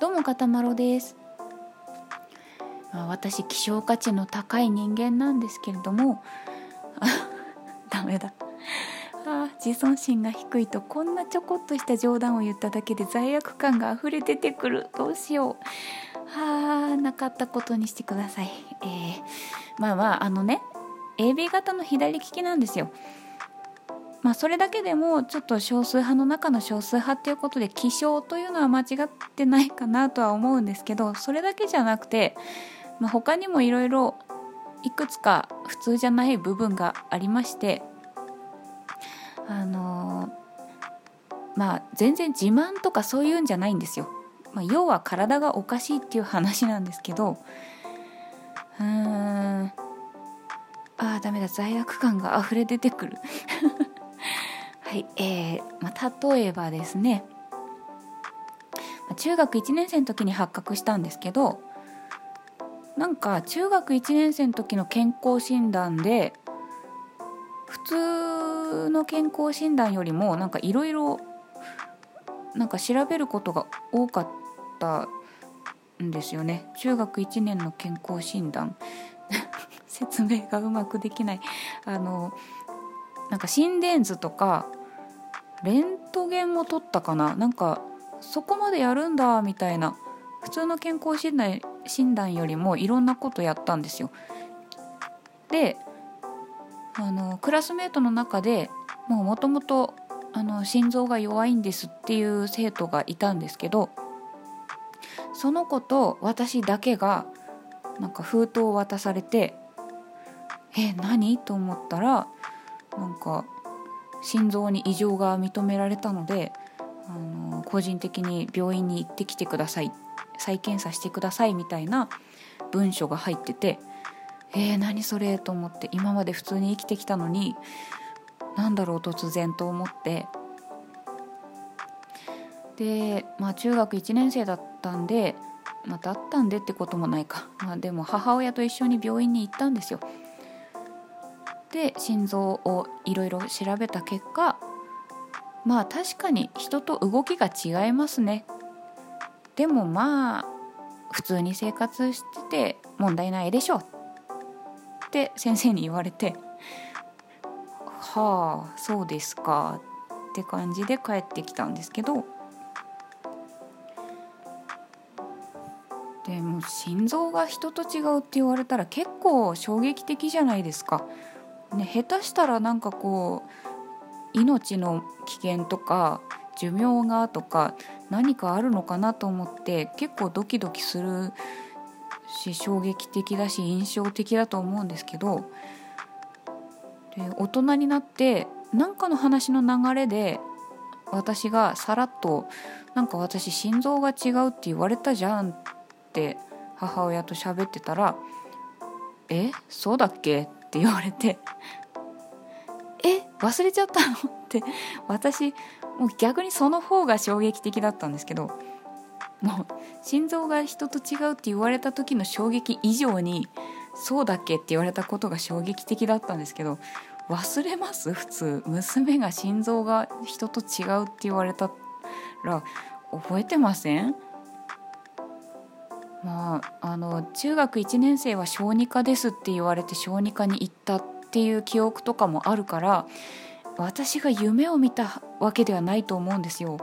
どうもかたまろです。ま私希少価値の高い人間なんですけれどもあ ダメだ。あ自尊心が低いとこんなちょこっとした冗談を言っただけで罪悪感が溢れ出てくる。どうしよう。はあなかったことにしてください。えー、まあまああのね AB 型の左利きなんですよ。まあ、それだけでもちょっと少数派の中の少数派っていうことで希少というのは間違ってないかなとは思うんですけどそれだけじゃなくて、まあ、他にもいろいろいくつか普通じゃない部分がありましてあのー、まあ全然自慢とかそういうんじゃないんですよ。まあ、要は体がおかしいっていう話なんですけどうーん。ああダメだ。罪悪感が溢れ出てくる。はい、えーまあ、例えばですね中学1年生の時に発覚したんですけどなんか中学1年生の時の健康診断で普通の健康診断よりもなんかいろいろなんか調べることが多かったんですよね。中学1年の健康診断。説明がうまくできない。あのなんか心電図とかレントゲンも取ったかな？なんかそこまでやるんだみたいな普通の健康診断診断よりもいろんなことやったんですよ。であのクラスメートの中でもともと心臓が弱いんですっていう生徒がいたんですけどその子と私だけがなんか封筒を渡されて「え何?」と思ったらなんか心臓に異常が認められたのであの個人的に病院に行ってきてください再検査してくださいみたいな文書が入っててえー、何それと思って今まで普通に生きてきたのに何だろう突然と思って。でまあ中学1年生だったんでまあ、だったんでってこともないか、まあ、でも母親と一緒に病院に行ったんですよ。で心臓をいろいろ調べた結果まあ確かに人と動きが違いますね。でもまあ普通に生活してて問題ないでしょ。って先生に言われてはあそうですか。って感じで帰ってきたんですけどでも心臓が人と違うって言われたら結構衝撃的じゃないですか。ね、下手したらなんかこう命の危険とか寿命がとか何かあるのかなと思って結構ドキドキするし衝撃的だし印象的だと思うんですけどで大人になって何かの話の流れで私がさらっと「なんか私心臓が違うって言われたじゃん」って母親と喋ってたら「え？そうだっけ?」って言われて「え忘れちゃったの?」って私もう逆にその方が衝撃的だったんですけどもう心臓が人と違うって言われた時の衝撃以上に「そうだっけ?」って言われたことが衝撃的だったんですけど忘れます？普通娘が心臓が人と違うって言われたら覚えてません？まあ、あの中学1年生は小児科ですって言われて小児科に行ったっていう記憶とかもあるから私が夢を見たわけではないと思うんですよ。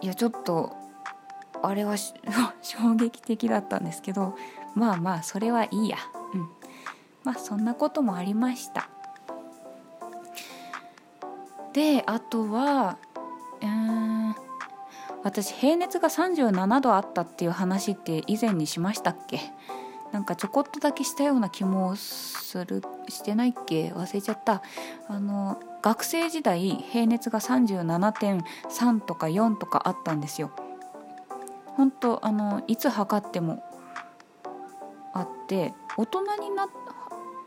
いやちょっとあれは 衝撃的だったんですけどまあまあそれはいいや。うん。まあそんなこともありました。であとはうん私平熱が37度あったっていう話って以前にしましたっけ？なんかちょこっとだけしたような気もするしてないっけ？忘れちゃった。あの学生時代平熱が37.3とか4とかあったんですよ。本当あのいつ測ってもあって大人になっ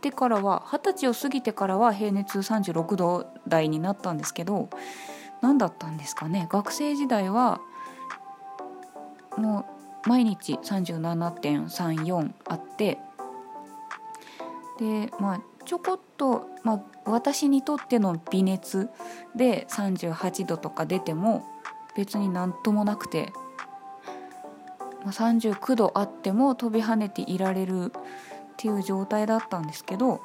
てからは二十歳を過ぎてからは平熱36度台になったんですけど何だったんですかね。学生時代はもう毎日37.34あってでまあちょこっと、まあ、私にとっての微熱で38度とか出ても別になんともなくて、まあ、39度あっても飛び跳ねていられるっていう状態だったんですけど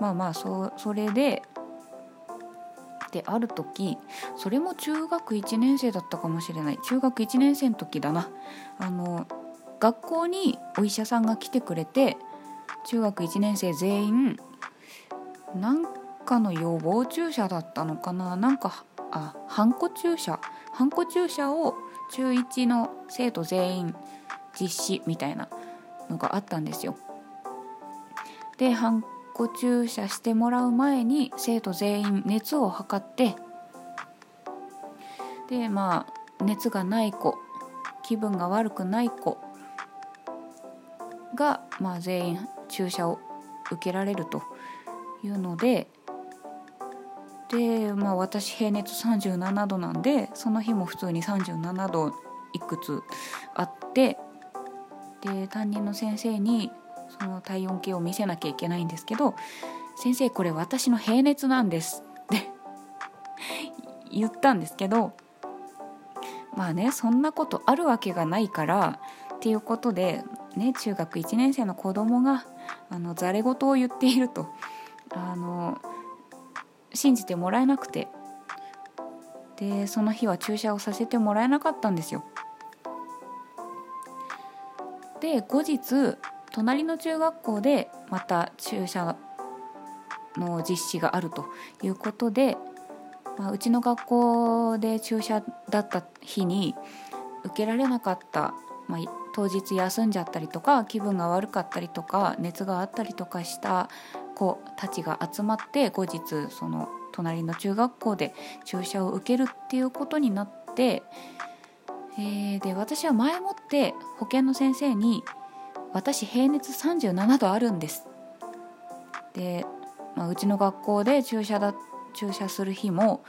まあまあそそれでである時それも中学1年生だったかもしれない。中学1年生の時だな。あの学校にお医者さんが来てくれて中学1年生全員なんかの予防注射だったのかな。なんかあハンコ注射。ハンコ注射を中1の生徒全員実施みたいなのがあったんですよ。でハンコ注射してもらう前に生徒全員熱を測ってでまあ熱がない子気分が悪くない子が、まあ、全員注射を受けられるというのでで、まあ、私平熱37度なんでその日も普通に37度いくつあってで担任の先生にその体温計を見せなきゃいけないんですけど「先生これ私の平熱なんです」って 言ったんですけどまあねそんなことあるわけがないからっていうことで、ね、中学1年生の子供があのざれ言を言っているとあの信じてもらえなくてでその日は注射をさせてもらえなかったんですよ。で後日隣の中学校でまた注射の実施があるということで、まあ、うちの学校で注射だった日に受けられなかった、まあ、当日休んじゃったりとか気分が悪かったりとか熱があったりとかした子たちが集まって後日その隣の中学校で注射を受けるっていうことになって、えー、で私は前もって保健の先生に「私平熱37度あるんです」で、まあ、うちの学校で注射だ注射する日も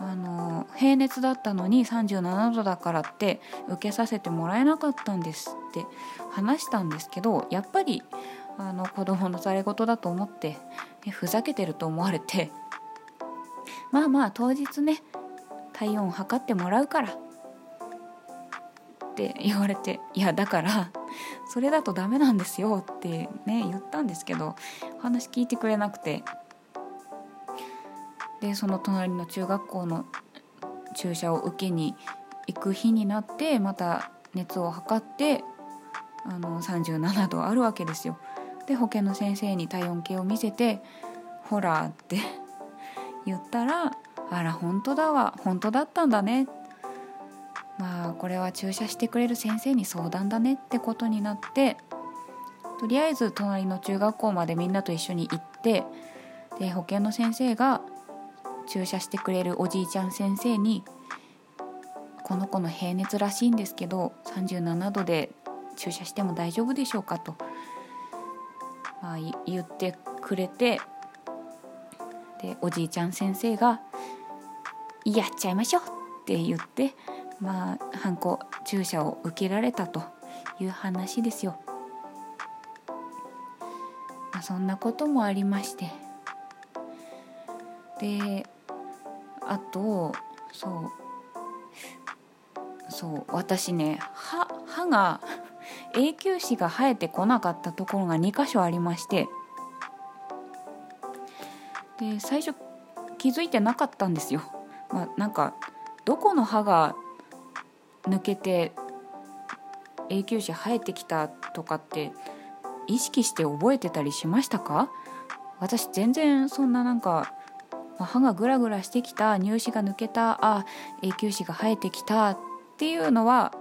あの平熱だったのに37度だからって受けさせてもらえなかったんですって話したんですけどやっぱりあの子供のざれ言だと思ってふざけてると思われてまあまあ当日ね体温を測ってもらうからって言われていやだからそれだとダメなんですよってね言ったんですけど話聞いてくれなくてでその隣の中学校の注射を受けに行く日になってまた熱を測ってあの37度あるわけですよ。で保健の先生に体温計を見せて「ほら」って言ったら「あら本当だわ本当だったんだね」ってまあこれは注射してくれる先生に相談だねってことになってとりあえず隣の中学校までみんなと一緒に行ってで保健の先生が注射してくれるおじいちゃん先生に「この子の平熱らしいんですけど37度で注射しても大丈夫でしょうか?」と、まあ、言ってくれてでおじいちゃん先生が「やっちゃいましょう」って言ってまあハンコ注射を受けられたという話ですよ。まあ、そんなこともありましてであとそうそう私ね歯歯が永久歯が生えてこなかったところが2箇所ありましてで最初気づいてなかったんですよ。まあ、なんかどこの歯が抜けて永久歯生えてきたとかって意識して覚えてたりしましたか？私全然そんななんか歯がグラグラしてきた乳歯が抜けたあ永久歯が生えてきたっていうのは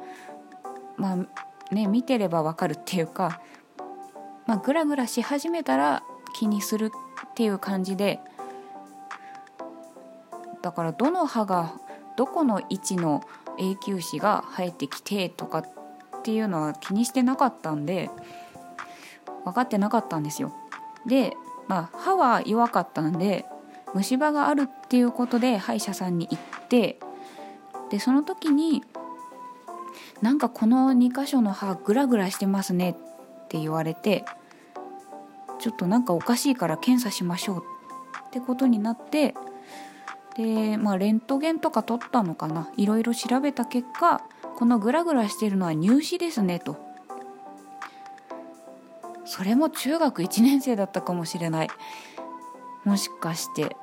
まあね見てればわかるっていうか、まあ、グラグラし始めたら気にするっていう感じでだからどの歯がどこの位置の永久歯が生えてきてとかっていうのは気にしてなかったんで分かってなかったんですよ。でまあ歯は弱かったんで虫歯があるっていうことで歯医者さんに行ってでその時になんかこの2箇所の歯グラグラしてますねって言われてちょっとなんかおかしいから検査しましょうってことになってでまあレントゲンとか取ったのかな。いろいろ調べた結果このグラグラしてるのは入試ですねと。それも中学1年生だったかもしれない。もしかして。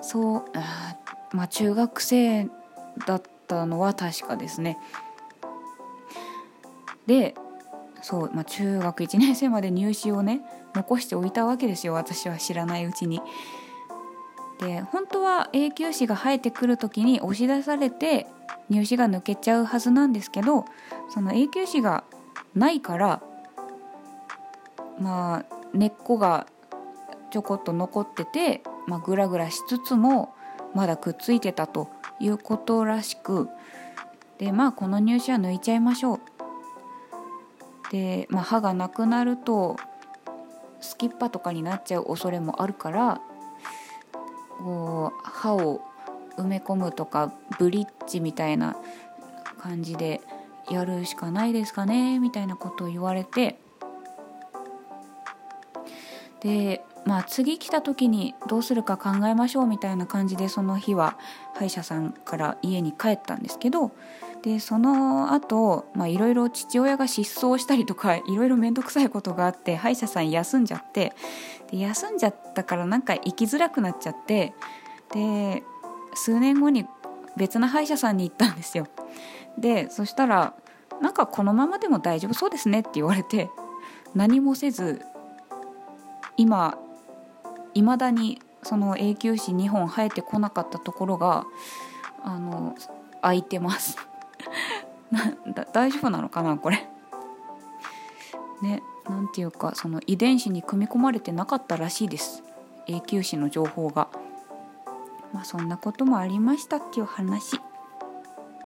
そうあまあ中学生だったのは確かですね。でそう、まあ、中学1年生まで入試をね残しておいたわけですよ私は知らないうちに。で本当は永久歯が生えてくる時に押し出されて入試が抜けちゃうはずなんですけどその永久歯がないからまあ根っこがちょこっと残ってて、まあ、グラグラしつつもまだくっついてたということらしくでまあこの入試は抜いちゃいましょう。で、まあ、歯がなくなるとスキッパとかになっちゃう恐れもあるからこう歯を埋め込むとかブリッジみたいな感じでやるしかないですかねみたいなことを言われてでまあ次来た時にどうするか考えましょうみたいな感じでその日は歯医者さんから家に帰ったんですけどでその後いろいろ父親が失踪したりとか いろいろ面倒くさいことがあって歯医者さん休んじゃってで休んじゃったからなんか行きづらくなっちゃってで数年後に別な歯医者さんに行ったんですよ。でそしたらなんかこのままでも大丈夫そうですねって言われて何もせず今いまだにその永久歯2本生えてこなかったところがあの開いてます。大丈夫なのかなこれ。ねなんていうかその遺伝子に組み込まれてなかったらしいです。永久歯の情報が。まあそんなこともありましたっていう話。